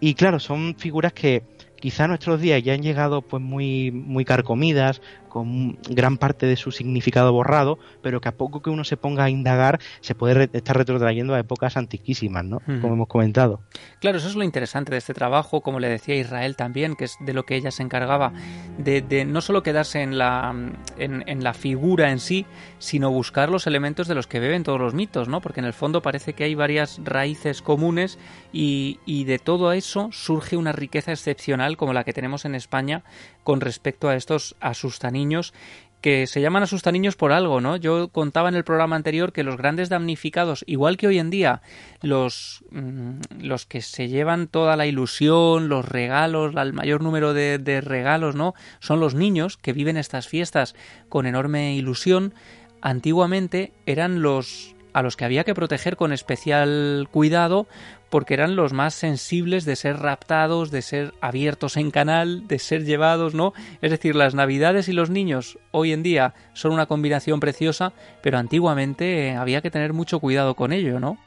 Y claro, son figuras que quizá nuestros días ya han llegado pues muy muy carcomidas con gran parte de su significado borrado, pero que a poco que uno se ponga a indagar se puede estar retrotrayendo a épocas antiquísimas, ¿no? Como hemos comentado. Claro, eso es lo interesante de este trabajo, como le decía Israel también, que es de lo que ella se encargaba, de, no solo quedarse en la, en, la figura en sí, sino buscar los elementos de los que beben todos los mitos, ¿no? Porque en el fondo parece que hay varias raíces comunes y, y de todo eso surge una riqueza excepcional como la que tenemos en España con respecto a estos asustaniños que se llaman asustaniños por algo, ¿no? Yo contaba en el programa anterior que los grandes damnificados, igual que hoy en día, los, mm, los que se llevan toda la ilusión, los regalos, el mayor número de, de regalos, ¿no? Son los niños que viven estas fiestas con enorme ilusión. Antiguamente eran los a los que había que proteger con especial cuidado porque eran los más sensibles de ser raptados, de ser abiertos en canal, de ser llevados, ¿no? Es decir, las navidades y los niños hoy en día son una combinación preciosa, pero antiguamente había que tener mucho cuidado con ello, ¿no?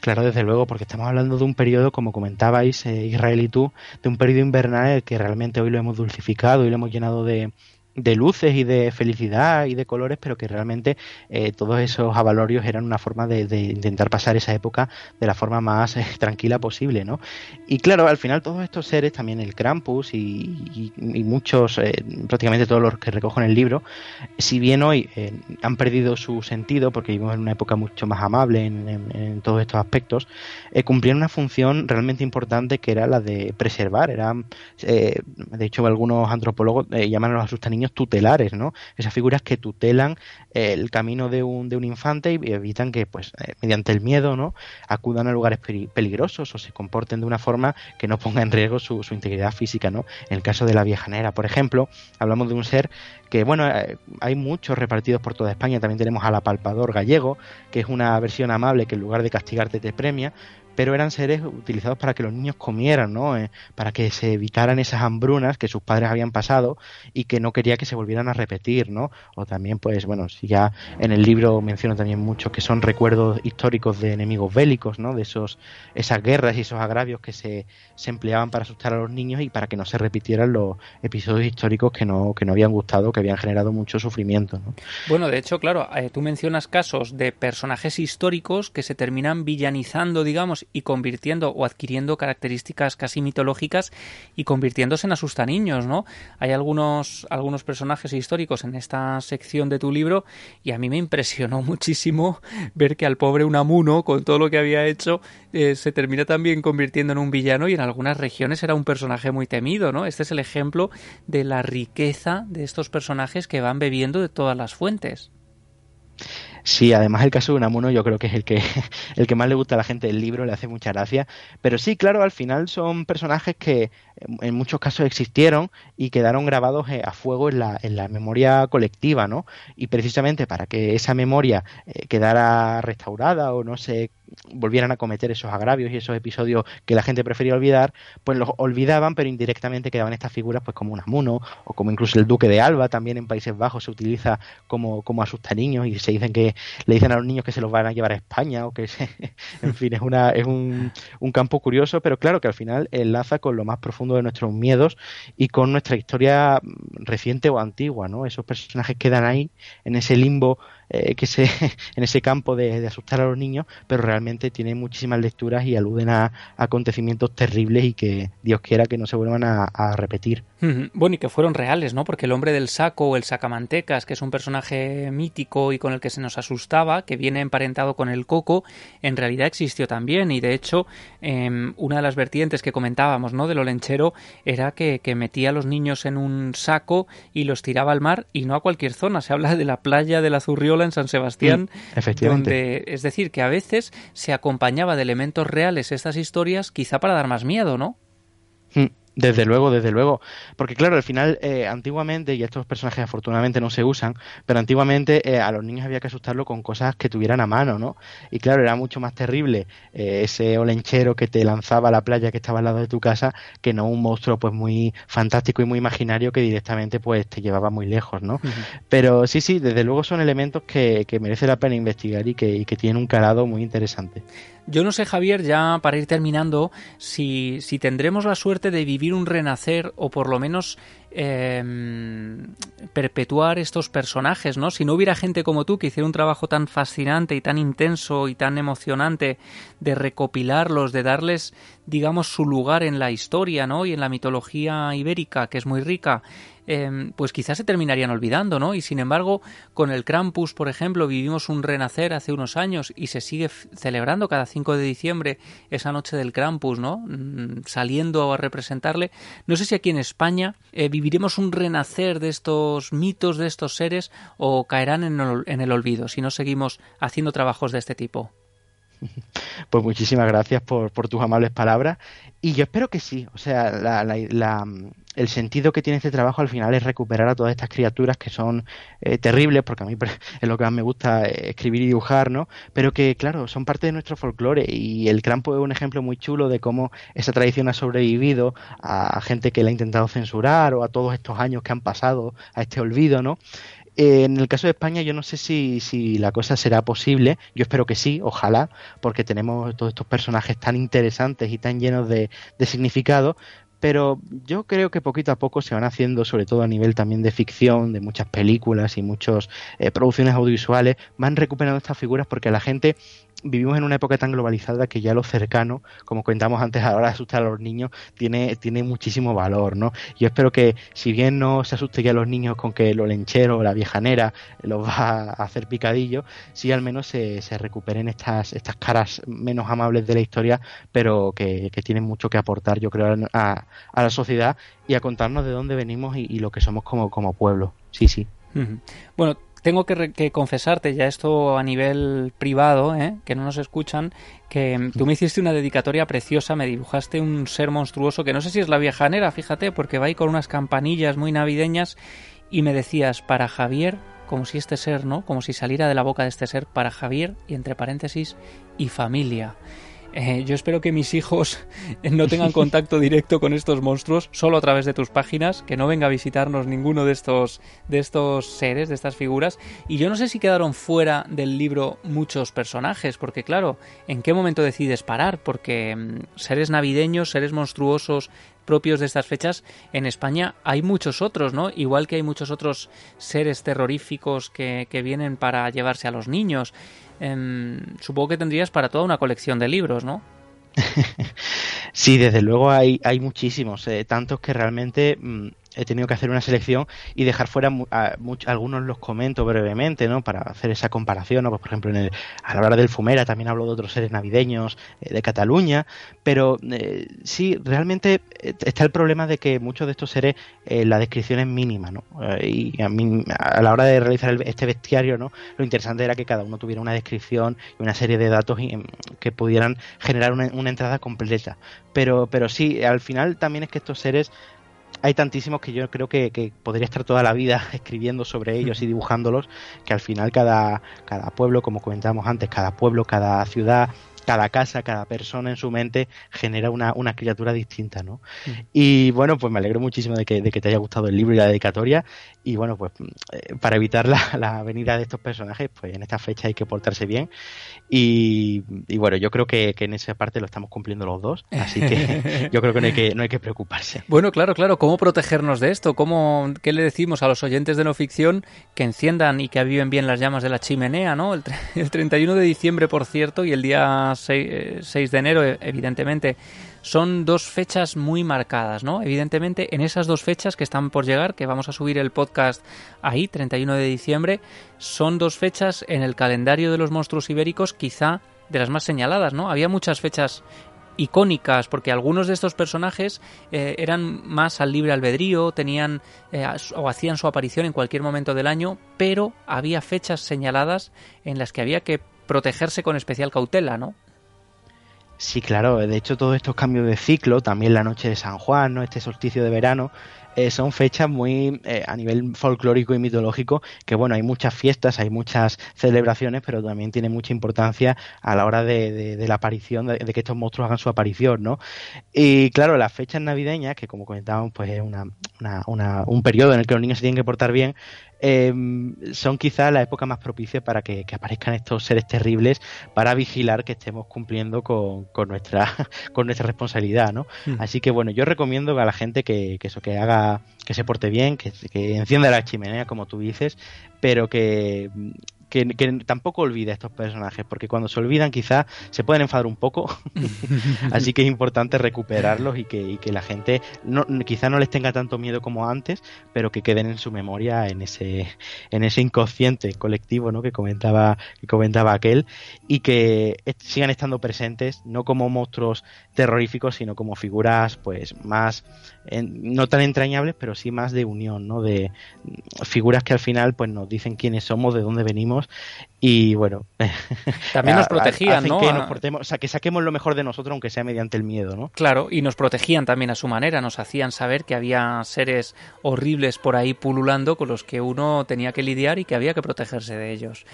Claro, desde luego, porque estamos hablando de un periodo, como comentabais, eh, Israel y tú, de un periodo invernal que realmente hoy lo hemos dulcificado y lo hemos llenado de, de luces y de felicidad y de colores, pero que realmente eh, todos esos avalorios eran una forma de, intentar pasar esa época de la forma más eh, tranquila posible, ¿no? Y claro, al final todos estos seres, también el Krampus y, muchos, eh, prácticamente todos los que recojo en el libro, si bien hoy han perdido su sentido, porque vivimos en una época mucho más amable en, todos estos aspectos, cumplían una función realmente importante que era la de preservar, eran, de hecho algunos antropólogos llaman a los tutelares, ¿no? Esas figuras que tutelan el camino de un, de un infante y evitan que, pues, eh, mediante el miedo, ¿no? Acudan a lugares peligrosos o se comporten de una forma que no ponga en riesgo su, integridad física, ¿no? En el caso de la viejanera, por ejemplo, hablamos de un ser que, bueno, eh, hay muchos repartidos por toda España. También tenemos al apalpador gallego, que es una versión amable que en lugar de castigarte te premia, pero eran seres utilizados para que los niños comieran, ¿no? Eh, para que se evitaran esas hambrunas que sus padres habían pasado y que no quería que se volvieran a repetir, ¿no? O también, pues, bueno, si ya en el libro menciono también mucho que son recuerdos históricos de enemigos bélicos, ¿no? De esos, esas guerras y esos agravios que se, se empleaban para asustar a los niños y para que no se repitieran los episodios históricos que no, que no habían gustado, que habían generado mucho sufrimiento, ¿no? Bueno, de hecho, claro, eh, tú mencionas casos de personajes históricos que se terminan villanizando, digamos, y convirtiendo o adquiriendo características casi mitológicas y convirtiéndose en asustaniños, ¿no? Hay algunos, algunos personajes históricos en esta sección de tu libro y a mí me impresionó muchísimo ver que al pobre Unamuno, con todo lo que había hecho, eh, se termina también convirtiendo en un villano y en algunas regiones era un personaje muy temido, ¿no? Este es el ejemplo de la riqueza de estos personajes que van bebiendo de todas las fuentes. Sí, además el caso de Unamuno yo creo que es el que, el que más le gusta a la gente del libro, le hace mucha gracia. Pero sí, claro, al final son personajes que en muchos casos existieron y quedaron grabados eh, a fuego en la, en la memoria colectiva, ¿no? Y precisamente para que esa memoria eh, quedara restaurada o no se volvieran a cometer esos agravios y esos episodios que la gente prefería olvidar, pues los olvidaban, pero indirectamente quedaban estas figuras pues como un amuno o como incluso el duque de Alba también en Países Bajos se utiliza como, como asusta niños y se dicen que le dicen a los niños que se los van a llevar a España o que en fin es una es un, un campo curioso, pero claro que al final enlaza con lo más profundo de nuestros miedos y con nuestra historia reciente o antigua, ¿no? Esos personajes quedan ahí en ese limbo eh, que se, en ese campo de, asustar a los niños, pero realmente tienen muchísimas lecturas y aluden a, acontecimientos terribles y que Dios quiera que no se vuelvan a, repetir. Bueno, y que fueron reales, ¿no? Porque el hombre del saco o el sacamantecas, que es un personaje mítico y con el que se nos asustaba, que viene emparentado con el coco, en realidad existió también. Y de hecho, em, una de las vertientes que comentábamos, ¿no? Del olenchero era que, que metía a los niños en un saco y los tiraba al mar y no a cualquier zona. Se habla de la playa de la Zurriola en San Sebastián. Mm, efectivamente. es decir, que a veces se acompañaba de elementos reales estas historias, quizá para dar más miedo, ¿no? Mm. Desde luego, desde luego. Porque claro, al final, eh, antiguamente, y estos personajes afortunadamente no se usan, pero antiguamente eh, a los niños había que asustarlo con cosas que tuvieran a mano, ¿no? Y claro, era mucho más terrible eh, ese olenchero que te lanzaba a la playa que estaba al lado de tu casa que no un monstruo pues muy fantástico y muy imaginario que directamente pues te llevaba muy lejos, ¿no? Pero sí, sí, desde luego son elementos que, que merece la pena investigar y que, y que tienen un calado muy interesante. Yo no sé, Javier, ya para ir terminando, si, si tendremos la suerte de vivir un renacer o por lo menos em, perpetuar estos personajes, ¿no? Si no hubiera gente como tú que hiciera un trabajo tan fascinante y tan intenso y tan emocionante de recopilarlos, de darles, digamos, su lugar en la historia, ¿no? Y en la mitología ibérica, que es muy rica, Em, pues quizás se terminarían olvidando, ¿no? Y sin embargo, con el Krampus, por ejemplo, vivimos un renacer hace unos años y se sigue celebrando cada 5 de diciembre esa noche del Krampus, ¿no? Mm, saliendo a representarle. No sé si aquí en España eh, viviremos un renacer de estos mitos, de estos seres, o caerán en el, olvido si no seguimos haciendo trabajos de este tipo. Pues muchísimas gracias por, tus amables palabras. Y yo espero que sí. O sea, la, el sentido que tiene este trabajo al final es recuperar a todas estas criaturas que son eh, terribles, porque a mí es lo que más me gusta eh, escribir y dibujar, ¿no? Pero que, claro, son parte de nuestro folclore y el Crampo es un ejemplo muy chulo de cómo esa tradición ha sobrevivido a gente que la ha intentado censurar o a todos estos años que han pasado a este olvido, ¿no? En el caso de España yo no sé si, si la cosa será posible, yo espero que sí, ojalá, porque tenemos todos estos personajes tan interesantes y tan llenos de, de significado, pero yo creo que poquito a poco se van haciendo, sobre todo a nivel también de ficción, de muchas películas y muchas eh, producciones audiovisuales, van recuperando estas figuras porque la gente vivimos en una época tan globalizada que ya lo cercano, como comentamos antes a la de asustar a los niños, tiene, tiene muchísimo valor, ¿no? Yo espero que, si bien no se asuste ya a los niños con que lo lenchero, la viejanera, los va a hacer picadillo, sí al menos se, se recuperen estas, estas caras menos amables de la historia, pero que, tienen mucho que aportar, yo creo, a, la sociedad y a contarnos de dónde venimos y, lo que somos como, como pueblo. Sí, sí. Bueno, tengo que, confesarte ya esto a nivel privado, ¿eh? que no nos escuchan, que tú me hiciste una dedicatoria preciosa, me dibujaste un ser monstruoso que no sé si es la viejanera, fíjate, porque va ahí con unas campanillas muy navideñas y me decías para Javier, como si este ser, ¿no? Como si saliera de la boca de este ser para Javier y entre paréntesis y familia. Eh, yo espero que mis hijos no tengan contacto directo con estos monstruos solo a través de tus páginas, que no venga a visitarnos ninguno de estos, de estos seres, de estas figuras. Y yo no sé si quedaron fuera del libro muchos personajes, porque claro, ¿en qué momento decides parar? Porque mm, seres navideños, seres monstruosos propios de estas fechas, en España hay muchos otros, ¿no? Igual que hay muchos otros seres terroríficos que, que vienen para llevarse a los niños. Em, supongo que tendrías para toda una colección de libros, ¿no? sí, desde luego hay, hay muchísimos, eh, tantos que realmente mm, he tenido que hacer una selección y dejar fuera algunos los comento brevemente, ¿no? Para hacer esa comparación, ¿no? Pues, por ejemplo, en el, a la hora del Fumera también hablo de otros seres navideños eh, de Cataluña, pero eh, sí, realmente eh, está el problema de que muchos de estos seres la descripción es mínima, ¿no? y a, mí, a la hora de realizar este bestiario, ¿no? Lo interesante era que cada uno tuviera una descripción y una serie de datos em, que pudieran generar una, una entrada completa. Pero, pero sí, al final también es que estos seres hay tantísimos que yo creo que, podría estar toda la vida escribiendo sobre ellos y dibujándolos, que al final cada, cada pueblo, como comentábamos antes, cada pueblo, cada ciudad, cada casa, cada persona en su mente genera una, una criatura distinta, ¿no? Y bueno, pues me alegro muchísimo de que, de que, te haya gustado el libro y la dedicatoria. Y bueno, pues eh, para evitar la, la, venida de estos personajes, pues en esta fecha hay que portarse bien. Y, bueno, yo creo que, en esa parte lo estamos cumpliendo los dos, así que yo creo que no hay que, no hay que preocuparse. Bueno, claro, claro, ¿cómo protegernos de esto? ¿Cómo, ¿Qué le decimos a los oyentes de no ficción que enciendan y que aviven bien las llamas de la chimenea, ¿no? El, el 31 de diciembre, por cierto, y el día 6, 6 de enero, evidentemente, son dos fechas muy marcadas, ¿no? Evidentemente, en esas dos fechas que están por llegar, que vamos a subir el podcast ahí, 31 de diciembre, son dos fechas en el calendario de los monstruos ibéricos quizá de las más señaladas, ¿no? Había muchas fechas icónicas porque algunos de estos personajes eh, eran más al libre albedrío, tenían eh, o hacían su aparición en cualquier momento del año, pero había fechas señaladas en las que había que protegerse con especial cautela, ¿no? Sí, claro, de hecho todos estos cambios de ciclo, también la noche de San Juan, ¿no? este solsticio de verano, eh, son fechas muy eh, a nivel folclórico y mitológico, que bueno, hay muchas fiestas, hay muchas celebraciones, pero también tiene mucha importancia a la hora de, la aparición, de, que estos monstruos hagan su aparición, ¿no? Y claro, las fechas navideñas, que como comentábamos, pues es una, un periodo en el que los niños se tienen que portar bien, Em, son quizás la época más propicia para que, aparezcan estos seres terribles para vigilar que estemos cumpliendo con, nuestra con nuestra responsabilidad, ¿no? Hmm. Así que bueno, yo recomiendo a la gente que, eso, que haga, que se porte bien, que, que encienda la chimenea, como tú dices, pero que, que, tampoco olvide a estos personajes, porque cuando se olvidan quizás se pueden enfadar un poco, así que es importante recuperarlos y que, la gente no, quizá no les tenga tanto miedo como antes, pero que queden en su memoria en ese, en ese inconsciente colectivo ¿no? que, comentaba, que comentaba aquel y que sigan estando presentes no como monstruos terroríficos, sino como figuras pues más, no tan entrañables, pero sí más de unión, ¿no? de figuras que al final pues nos dicen quiénes somos, de dónde venimos y bueno. También nos protegían, ¿no? Que, nos portemos, o sea, que saquemos lo mejor de nosotros, aunque sea mediante el miedo, ¿no? Claro, y nos protegían también a su manera, nos hacían saber que había seres horribles por ahí pululando con los que uno tenía que lidiar y que había que protegerse de ellos.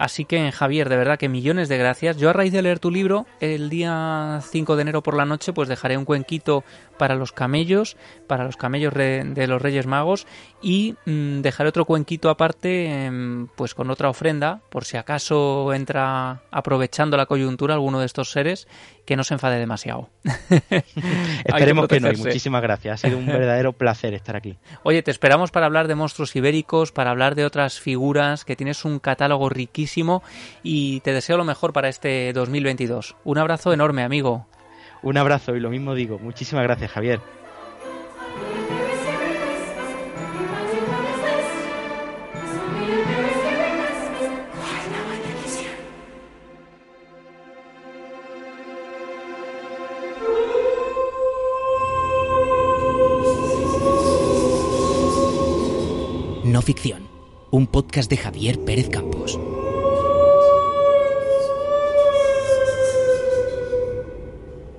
Así que, Javier, de verdad que millones de gracias. Yo a raíz de leer tu libro, el día 5 de enero por la noche, pues dejaré un cuenquito para los camellos, para los camellos de los Reyes Magos y mm, dejaré otro cuenquito aparte, em, pues con otra ofrenda, por si acaso entra aprovechando la coyuntura alguno de estos seres, que no se enfade demasiado. Esperemos que, que no, y muchísimas gracias. Ha sido un verdadero placer estar aquí. Oye, te esperamos para hablar de monstruos ibéricos, para hablar de otras figuras, que tienes un catálogo riquísimo y te deseo lo mejor para este 2022. Un abrazo enorme, amigo. Un abrazo y lo mismo digo. Muchísimas gracias, Javier. No ficción, un podcast de Javier Pérez Campos.